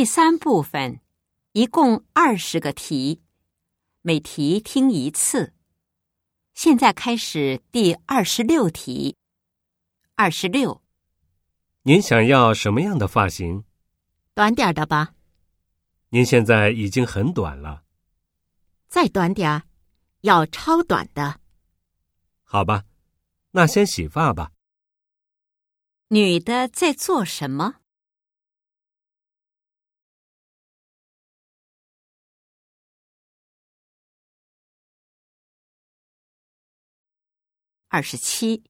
第三部分，一共二十个题，每题听一次。现在开始第二十六题。二十六，您想要什么样的发型？短点儿的吧，您现在已经很短了，再短点儿，要超短的。好吧，那先洗发吧。女的在做什么？二十七，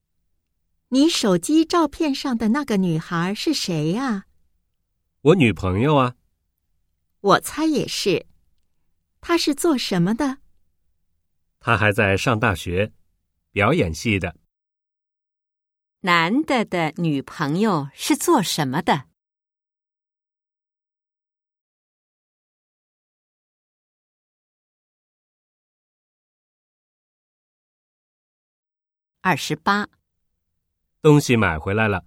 你手机照片上的那个女孩是谁呀、我女朋友啊，我猜也是。她是做什么的？她还在上大学，表演系的。男的的女朋友是做什么的？二十八，东西买回来了，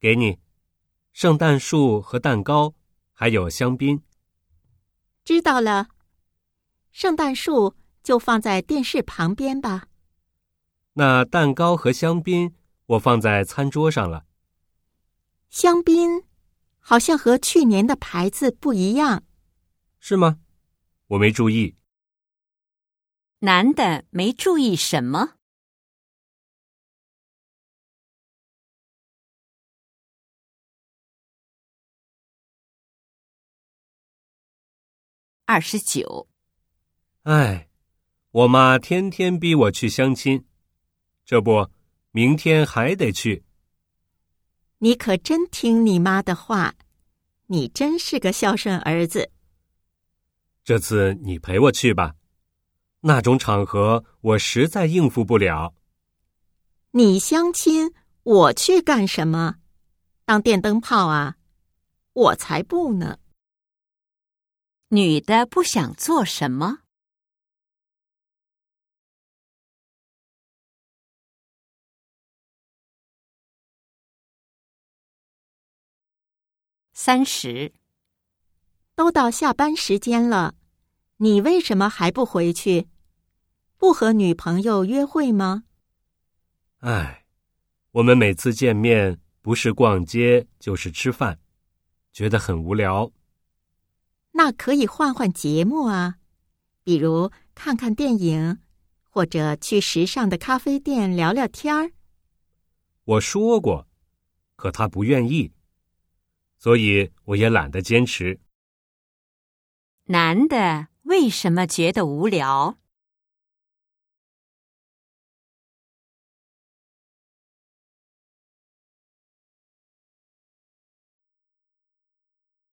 给你，圣诞树和蛋糕，还有香槟。知道了。圣诞树就放在电视旁边吧。那蛋糕和香槟我放在餐桌上了。香槟好像和去年的牌子不一样。是吗？我没注意。男的没注意什么？二十九，唉，我妈天天逼我去相亲，这不，明天还得去。你可真听你妈的话，你真是个孝顺儿子。这次你陪我去吧，那种场合我实在应付不了。你相亲，我去干什么？当电灯泡啊？我才不呢！女的不想做什么？三十，都到下班时间了，你为什么还不回去？不和女朋友约会吗？唉，我们每次见面不是逛街就是吃饭，觉得很无聊。那可以换换节目啊，比如看看电影，或者去时尚的咖啡店聊聊天儿。我说过，可他不愿意，所以我也懒得坚持。男的为什么觉得无聊？